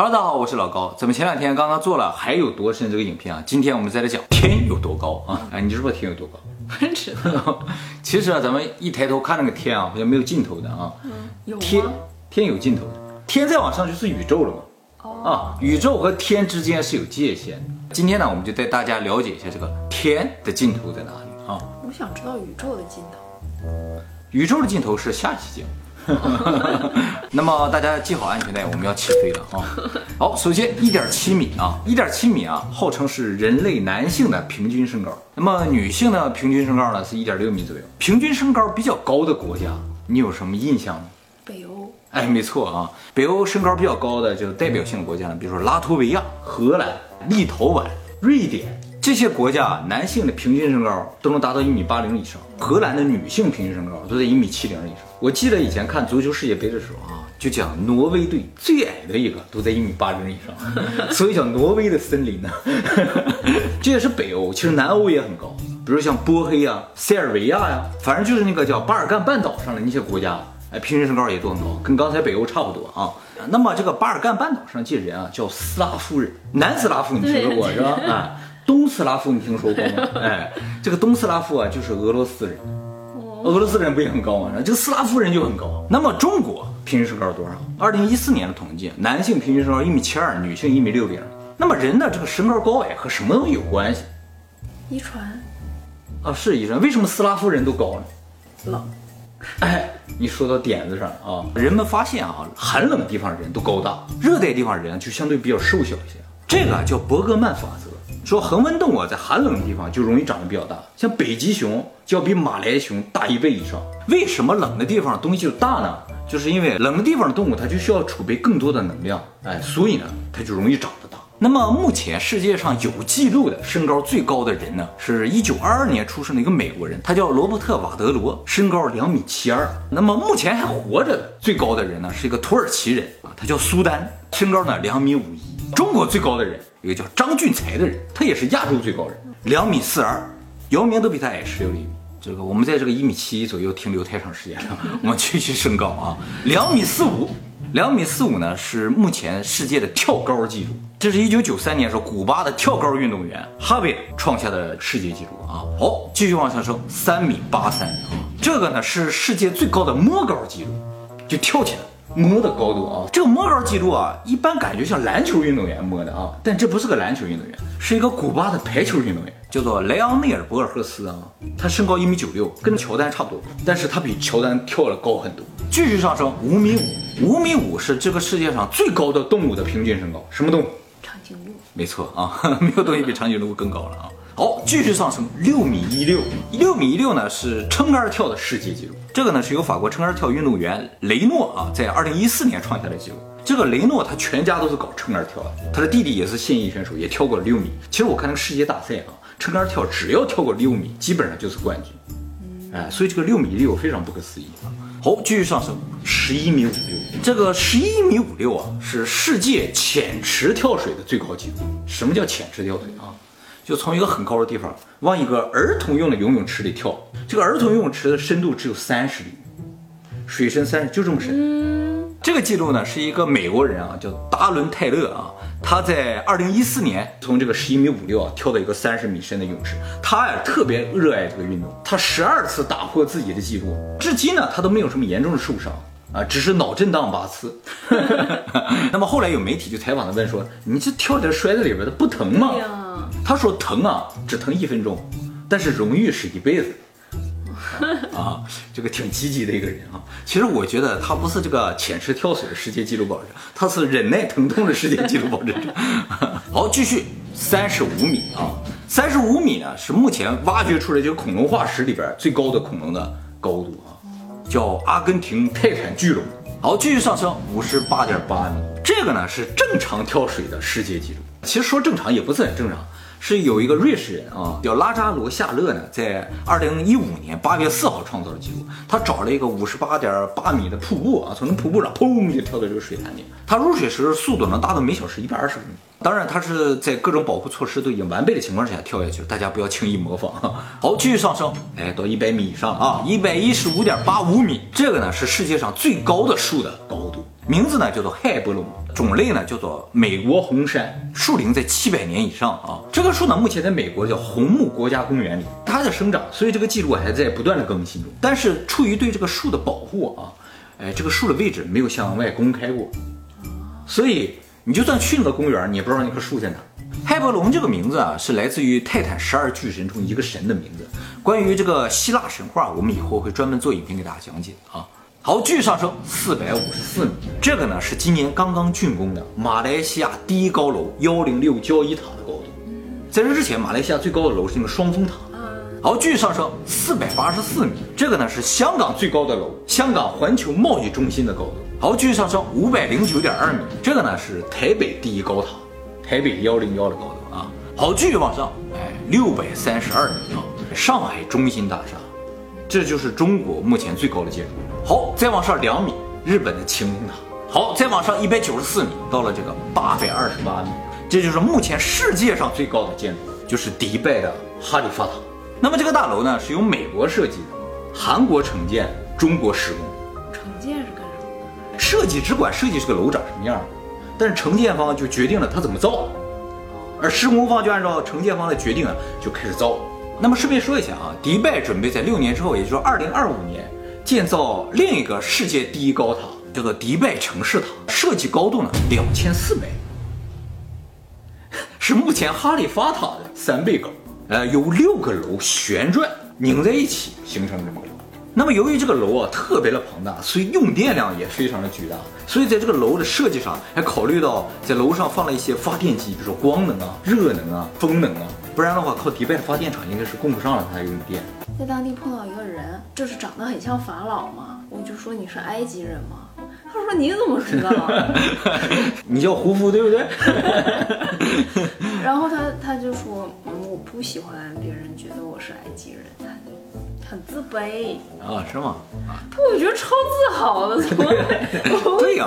Hello，大家好，我是老高。咱们前两天刚刚做了还有多深这个影片啊，今天我们再来讲天有多高啊？哎，你知不知道天有多高？不知道，其实啊，咱们一抬头看那个天啊，好像没有尽头的啊。有天？天有尽头的，天再往上就是宇宙了嘛。哦，啊，宇宙和天之间是有界限的。今天呢，我们就带大家了解一下这个天的尽头在哪里啊？我想知道宇宙的尽头。宇宙的尽头是下期节目。那么大家系好安全带，我们要起飞了啊！好，首先一点七米啊，一点七米啊，号称是人类男性的平均身高。那么女性的平均身高呢是一点六米左右。平均身高比较高的国家，你有什么印象呢？北欧、哎，没错啊，北欧身高比较高的就代表性的国家呢，比如说拉脱维亚、荷兰、立陶宛、瑞典这些国家，男性的平均身高都能达到一米八零以上，荷兰的女性平均身高都在一米七零以上。我记得以前看足球世界杯的时候啊，就讲挪威队最矮的一个都在一米八零以上，所以叫挪威的森林呢。这也是北欧，其实南欧也很高，比如像波黑啊、塞尔维亚呀，反正就是那个叫巴尔干半岛上的那些国家。哎，平均身高也都很高，跟刚才北欧差不多啊。那么这个巴尔干半岛上这些人啊，叫斯拉夫人，南斯拉夫你听说过是吧？哎，东斯拉夫你听说过吗？哎，这个东斯拉夫啊，就是俄罗斯人。俄罗斯人不也很高吗？这个斯拉夫人就很高。那么中国平均身高多少？二零一四年的统计，男性平均身高一米七二，女性一米六零。那么人的这个身高高矮和什么东西有关系遗传啊？是遗传，为什么斯拉夫人都高呢？冷，哎，你说到点子上啊！人们发现啊，寒冷地方人都高大，热带地方人就相对比较瘦小一些。这个啊叫伯格曼法则，说恒温动物在寒冷的地方就容易长得比较大，像北极熊就要比马来熊大一倍以上。为什么冷的地方东西就大呢？就是因为冷的地方的动物它就需要储备更多的能量，哎，所以呢它就容易长得大。那么目前世界上有记录的身高最高的人呢，是一九二二年出生的一个美国人，他叫罗伯特·瓦德罗，身高两米七二。那么目前还活着的最高的人呢，是一个土耳其人啊，他叫苏丹，身高呢两米五一。中国最高的人，一个叫张俊才的人，他也是亚洲最高人，两米四二。姚明都比他矮十六厘米。这个我们在这个一米七一左右停留太长时间了，我们继续升高啊，两米四五。两米四五呢，是目前世界的跳高纪录。这是一九九三年时候古巴的跳高运动员哈维创下的世界纪录啊。好，继续往上升，三米八三啊。这个呢是世界最高的摸高纪录，就跳起来摸的高度啊。这个摸高记录啊，一般感觉像篮球运动员摸的啊，但这不是个篮球运动员，是一个古巴的排球运动员，叫做莱昂内尔博尔赫斯啊。他身高一米九六，跟乔丹差不多，但是他比乔丹跳了高很多。继续上升，五米五，五米五是这个世界上最高的动物的平均身高，什么动物？长颈鹿，没错啊，没有东西比长颈鹿更高了啊。好，继续上升，六米一六，六米一六呢是撑杆跳的世界纪录。这个呢是由法国撑杆跳运动员雷诺啊在二零一四年创下的纪录。这个雷诺他全家都是搞撑杆跳的，他的弟弟也是现役选手，也跳过了六米。其实我看那个世界大赛啊，撑杆跳只要跳过六米，基本上就是冠军。哎，所以这个六米六非常不可思议啊。好，继续上升，十一米五六。这个十一米五六啊，是世界浅池跳水的最高纪录。什么叫浅池跳水啊？就从一个很高的地方往一个儿童用的游泳池里跳。这个儿童游泳池的深度只有三十厘米，水深三十，就这么深。这个记录呢，是一个美国人啊，叫达伦泰勒啊，他在二零一四年从这个十一米五六啊跳到一个三十米深的泳池。他呀特别热爱这个运动，他十二次打破自己的记录，至今呢他都没有什么严重的受伤啊，只是脑震荡八次。那么后来有媒体就采访他问说：“你这跳在摔在里边的不疼吗对呀？”他说：“疼啊，只疼一分钟，但是荣誉是一辈子。”啊，这个挺积极的一个人啊。其实我觉得他不是这个浅池跳水的世界纪录保持者，他是忍耐疼痛的世界纪录保持者。好，继续三十五米啊，三十五米呢是目前挖掘出来这个恐龙化石里边最高的恐龙的高度啊，叫阿根廷泰坦巨龙。好，继续上升五十八点八米，这个呢是正常跳水的世界纪录。其实说正常也不是很正常。是有一个瑞士人啊，叫拉扎罗夏勒呢，在二零一五年八月四号创造了记录。他找了一个五十八点八米的瀑布啊，从那瀑布上砰就跳到这个水潭里。他入水时速度能达到每小时一百二十公里。当然，他是在各种保护措施都已经完备的情况下跳下去，大家不要轻易模仿。好，继续上升，哎，到一百米以上啊，一百一十五点八五米，这个呢是世界上最高的树的高度。名字呢叫做海伯龙，种类呢叫做美国红杉，树龄在七百年以上啊。这棵树呢目前在美国叫红木国家公园里，它在生长，所以这个记录还在不断的更新中。但是出于对这个树的保护啊，哎，这个树的位置没有向外公开过，所以你就算去那个公园，你也不知道那棵树在哪。海伯龙这个名字啊，是来自于泰坦十二巨神中一个神的名字。关于这个希腊神话，我们以后会专门做影片给大家讲解啊。好，继续上升四百五十四米，这个呢是今年刚刚竣工的马来西亚第一高楼幺零六交易塔的高度。在这之前，马来西亚最高的楼是那个双峰塔。好，继续上升四百八十四米，这个呢是香港最高的楼，香港环球贸易中心的高度。好，继续上升五百零九点二米，这个呢是台北第一高塔，台北幺零幺的高度啊。好，继续往上，哎，六百三十二米啊，上海中心大厦，这就是中国目前最高的建筑。好，再往上两米，日本的晴空塔。好，再往上一百九十四米，到了这个八百二十八米，这就是目前世界上最高的建筑，就是迪拜的哈利法塔。那么这个大楼呢，是由美国设计的，韩国承建，中国施工。承建是干什么的？设计只管设计这个楼长什么样，但是承建方就决定了它怎么造，而施工方就按照承建方的决定啊，就开始造。那么顺便说一下啊，迪拜准备在六年之后，也就是说二零二五年建造另一个世界第一高塔，叫做迪拜城市塔，设计高度呢两千四百，是目前哈利法塔的三倍高。呃，有六个楼旋转拧在一起形成这么个。那么由于这个楼啊特别的庞大，所以用电量也非常的巨大。所以在这个楼的设计上，还考虑到在楼上放了一些发电机，比如说光能啊、热能啊、风能啊，不然的话靠迪拜的发电厂应该是供不上了，它用电。在当地碰到一个人，就是长得很像法老嘛，我就说你是埃及人吗？他说你怎么知道？你叫胡夫对不对？然后他他就说，嗯，我不喜欢别人觉得我是埃及人，他就很自卑。啊，是吗？他我觉得超自豪的，怎么会？对呀、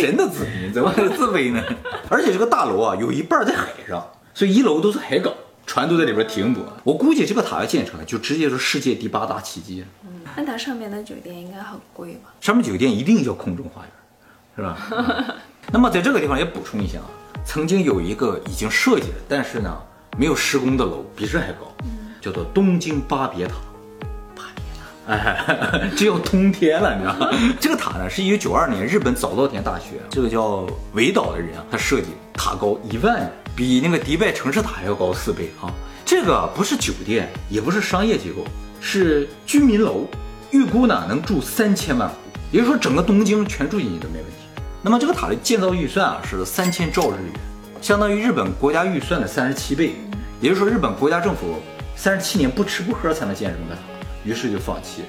神的子民怎么会自卑呢？而且这个大楼啊，有一半在海上，所以一楼都是海港，船都在里边停泊。我估计这个塔要建成，就直接是世界第八大奇迹嗯。那它上面的酒店应该很贵吧？上面酒店一定叫空中花园，是吧？那么在这个地方也补充一下啊，曾经有一个已经设计了，但是呢没有施工的楼，比这还高，叫做东京巴别塔。巴别塔，哎，这要通天了，你知道吗？这个塔呢是一九九二年日本早稻田大学这个叫尾岛的人啊，他设计，塔高一万米，比那个迪拜城市塔还要高四倍啊。这个不是酒店，也不是商业机构，是居民楼，预估呢能住三千万户，也就是说整个东京全住进去都没问题。那么这个塔的建造预算啊是三千兆日元，相当于日本国家预算的三十七倍，也就是说日本国家政府三十七年不吃不喝才能建成的塔，于是就放弃了。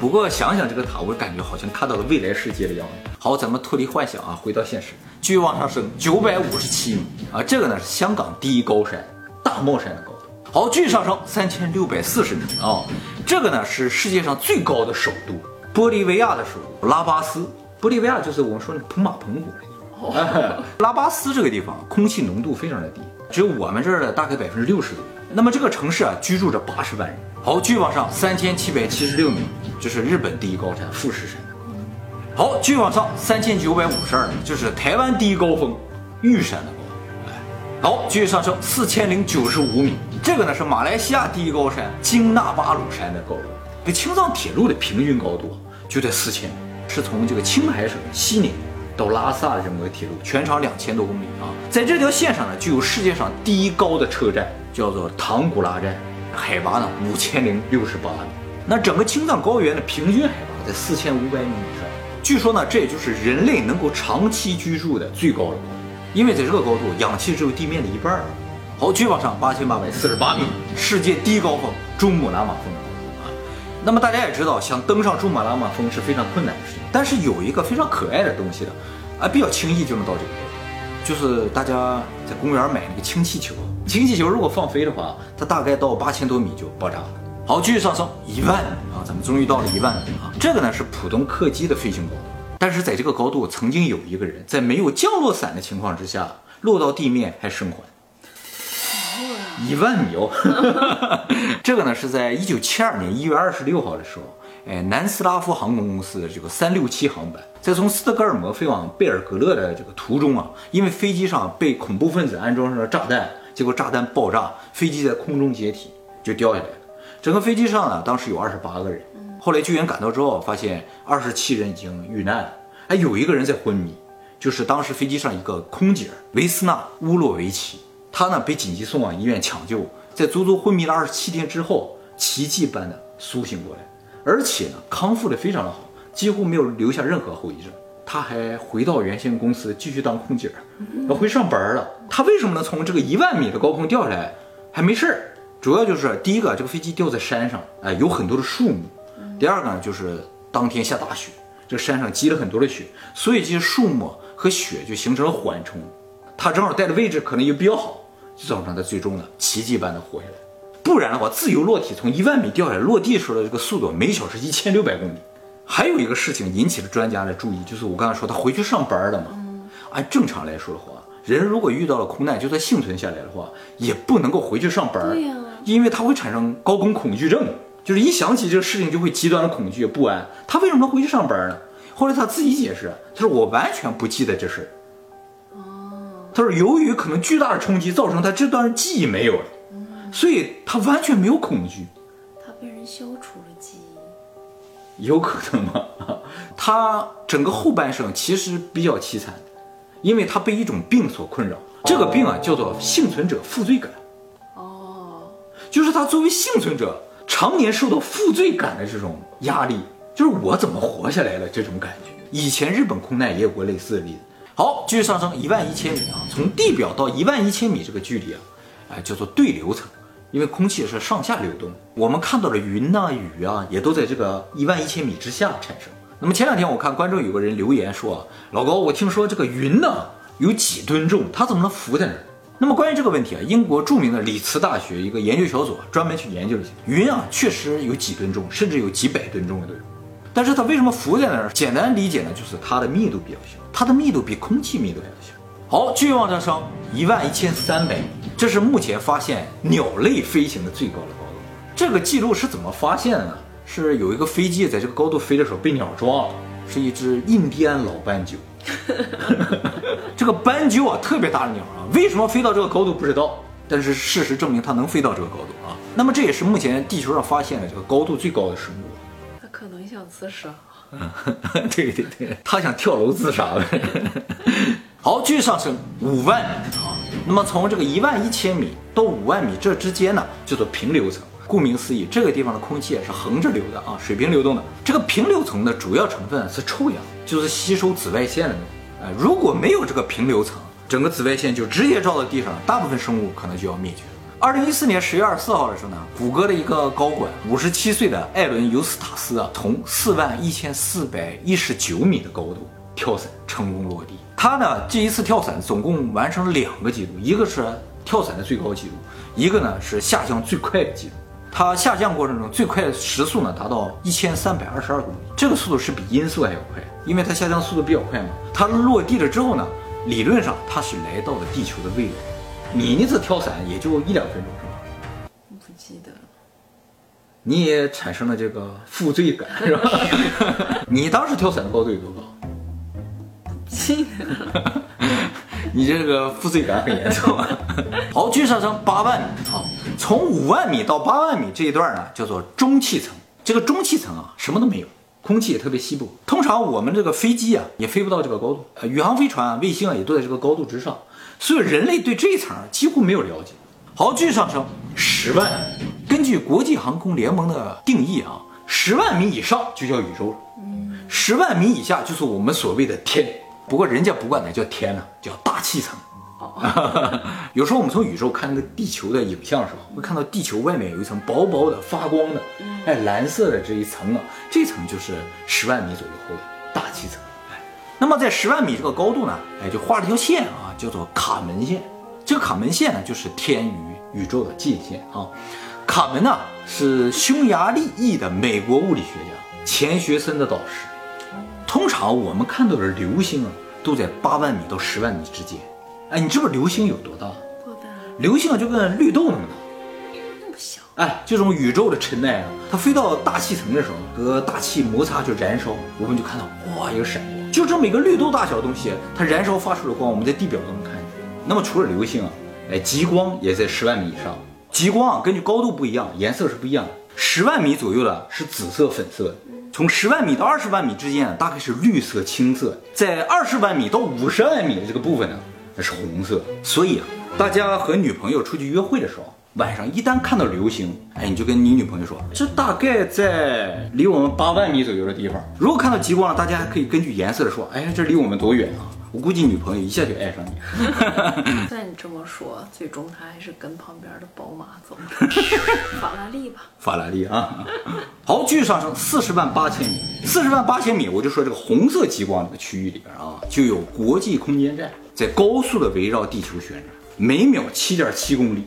不过想想这个塔，我感觉好像看到了未来世界的样子。好，咱们脱离幻想啊，回到现实，继续往上升，九百五十七米啊，这个呢是香港第一高山大帽山的高度。好，继续上升，三千六百四十米啊，这个呢是世界上最高的首都，玻利维亚的首都拉巴斯。玻利维亚就是我们说的普马澎湖那地方。哎 拉巴斯这个地方空气浓度非常的低，只有我们这儿的大概百分之六十左右。那么这个城市啊，居住着八十万人。好，继续往上，三千七百七十六米，这是日本第一高山富士山。好，继续往上，三千九百五十二米，就是台湾第一高峰玉山的高度。哎，好，继续上升，四千零九十五米，这个呢是马来西亚第一高山京纳巴鲁山的高度。这青藏铁路的平均高度就在四千米，是从这个青海省西宁到拉萨的这么个铁路，全长两千多公里啊。在这条线上呢，就有世界上第一高的车站，叫做唐古拉站，海拔呢五千零六十八米。那整个青藏高原的平均海拔在四千五百米以上。据说呢，这也就是人类能够长期居住的最高的高度，因为在这个高度，氧气只有地面的一半儿。好，继续往上，八千八百四十八米，世界第一高峰珠穆朗玛峰啊。那么大家也知道，想登上珠穆朗玛峰是非常困难的事情，但是有一个非常可爱的东西的，啊，比较轻易就能到这个，就是大家在公园买那个氢气球，氢气球如果放飞的话，它大概到八千多米就爆炸了。好，继续上升一万米啊，咱们终于到了一万米啊。这个呢是普通客机的飞行高度，但是在这个高度，曾经有一个人在没有降落伞的情况之下落到地面还生还。一万米哦，这个呢是在一九七二年一月二十六号的时候，哎，南斯拉夫航空公司的这个三六七航班，在从斯德哥尔摩飞往贝尔格勒的这个途中啊，因为飞机上被恐怖分子安装上了炸弹，结果炸弹爆炸，飞机在空中解体就掉下来了。整个飞机上呢，当时有二十八个人，后来救援赶到之后，发现二十七人已经遇难了，哎，有一个人在昏迷，就是当时飞机上一个空姐维斯纳乌洛维奇，她呢被紧急送往医院抢救，在足足昏迷了二十七天之后，奇迹般的苏醒过来。而且呢，康复的非常的好，几乎没有留下任何后遗症。他还回到原先公司继续当空姐，要回上班了。他为什么能从这个一万米的高空掉下来还没事儿？主要就是第一个，这个飞机掉在山上，哎，有很多的树木；第二个呢，就是当天下大雪，这山上积了很多的雪，所以这些树木和雪就形成了缓冲。他正好待的位置可能也比较好，就造成他最终呢奇迹般的活下来。不然的话，自由落体从一万米掉下来，落地时候的这个速度每小时一千六百公里。还有一个事情引起了专家的注意，就是我刚才说他回去上班了嘛。按正常来说的话，人如果遇到了空难，就算幸存下来的话，也不能够回去上班，对呀因为他会产生高空恐惧症，就是一想起这个事情就会极端的恐惧不安。他为什么能回去上班呢？后来他自己解释，他说我完全不记得这事儿。他说由于可能巨大的冲击造成他这段记忆没有了，所以他完全没有恐惧。有可能吗？他整个后半生其实比较凄惨，因为他被一种病所困扰。这个病啊叫做幸存者负罪感，哦，就是他作为幸存者，常年受到负罪感的这种压力，就是我怎么活下来了这种感觉。以前日本空难也有过类似的例子。好，继续上升一万一千米啊，从地表到一万一千米这个距离啊，哎叫做对流层。因为空气是上下流动，我们看到的云呐、雨啊，也都在这个一万一千米之下产生。那么前两天我看观众有个人留言说啊，老高，我听说这个云呢有几吨重，它怎么能浮在那儿？那么关于这个问题啊，英国著名的里茨大学一个研究小组专门去研究了一下，云啊确实有几吨重，甚至有几百吨重的都有。但是它为什么浮在那儿？简单理解呢，就是它的密度比较小，它的密度比空气密度要小。好，继续往上升，一万一千三百米，这是目前发现鸟类飞行的最高的高度。这个记录是怎么发现的呢？是有一个飞机在这个高度飞的时候被鸟撞了，是一只印第安老斑鸠。这个斑鸠啊，特别大的鸟啊，为什么飞到这个高度不知道，但是事实证明它能飞到这个高度啊。那么这也是目前地球上发现的这个高度最高的生物。它可能想自杀。嗯 对对对，它想跳楼自杀呗。好，继续上升五万米啊。那么从这个一万一千米到五万米这之间呢，叫做平流层。顾名思义，这个地方的空气是横着流的啊，水平流动的。这个平流层的主要成分是臭氧，就是吸收紫外线的那种。呃，如果没有这个平流层，整个紫外线就直接照到地上，大部分生物可能就要灭绝。二零一四年十月二十四号的时候呢，谷歌的一个高管，五十七岁的艾伦尤斯塔斯啊，从四万一千四百一十九米的高度跳伞成功落地。他呢这一次跳伞总共完成了两个记录，一个是跳伞的最高记录，一个呢是下降最快的记录。他下降过程中最快时速呢达到一千三百二十二公里，这个速度是比音速还要快，因为它下降速度比较快嘛。它落地了之后呢，理论上它是来到了地球的位置。你那次跳伞也就一两分钟是吧？不记得了。你也产生了这个负罪感是吧？你当时跳伞的高度有多高？记得了。你这个负罪感很严重啊！好，继续上升八万米啊，从五万米到八万米这一段呢，叫做中气层。这个中气层啊，什么都没有，空气也特别稀薄。通常我们这个飞机啊，也飞不到这个高度，呃，宇航飞船、啊卫星啊，也都在这个高度之上，所以人类对这一层几乎没有了解。好，继续上升十万。根据国际航空联盟的定义啊，十万米以上就叫宇宙了，十万米以下就是我们所谓的天。不过人家不管那叫天呢，叫大气层。有时候我们从宇宙看那个地球的影像的时候，会看到地球外面有一层薄薄的发光的，哎，蓝色的这一层啊，这层就是十万米左右厚的大气层。哎，那么在十万米这个高度呢，哎，就画了一条线啊，叫做卡门线。这个卡门线呢，就是天与宇宙的界限啊。卡门呢是匈牙利裔的美国物理学家钱学森的导师。通常我们看到的流星啊，都在八万米到十万米之间。哎，你知不知道流星有多大？多大？流星啊，就跟绿豆那么大。那么小。哎，这种宇宙的尘埃啊，它飞到大气层的时候，和大气摩擦就燃烧，我们就看到哇一个闪光，就这么一个绿豆大小的东西，它燃烧发出的光，我们在地表都能看见。那么除了流星啊，哎，极光也在十万米以上。极光啊，根据高度不一样，颜色是不一样的。十万米左右的是紫色、粉色的，从十万米到二十万米之间，大概是绿色、青色，在二十万米到五十万米的这个部分呢，那是红色。所以啊，大家和女朋友出去约会的时候。晚上一旦看到流星，哎，你就跟你女朋友说，这大概在离我们八万米左右的地方。如果看到极光了，大家还可以根据颜色的说，哎，这离我们多远啊？我估计女朋友一下就爱上你。那你这么说，最终他还是跟旁边的宝马走，法拉利吧？法拉利啊。好，继续上升四十万八千米，四十万八千米，我就说这个红色极光这个区域里边啊，就有国际空间站在高速的围绕地球旋转，每秒七点七公里。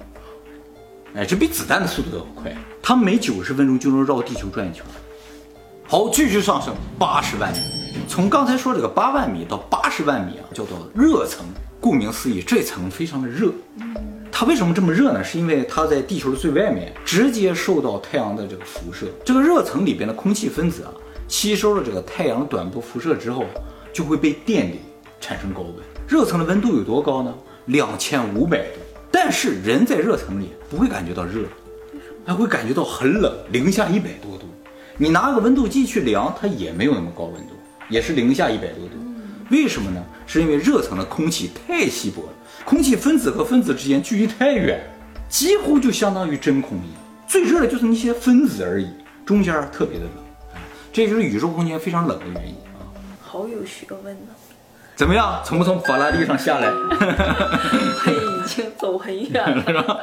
哎，这比子弹的速度都要快，它每九十分钟就能绕地球转一圈。好，继续上升八十万米，从刚才说这个八万米到八十万米啊，叫做热层。顾名思义，这层非常的热。它为什么这么热呢？是因为它在地球的最外面，直接受到太阳的这个辐射。这个热层里边的空气分子啊，吸收了这个太阳短波辐射之后，就会被电离，产生高温。热层的温度有多高呢？两千五百度。但是人在热层里不会感觉到热，他会感觉到很冷，零下一百多度。你拿个温度计去量，它也没有那么高温度，也是零下一百多度。为什么呢？是因为热层的空气太稀薄了，空气分子和分子之间距离太远，几乎就相当于真空一样。最热的就是那些分子而已，中间特别的冷。这就是宇宙空间非常冷的原因啊。好有学问呢。怎么样？从不从法拉利上下来？已经走很远了，是吧？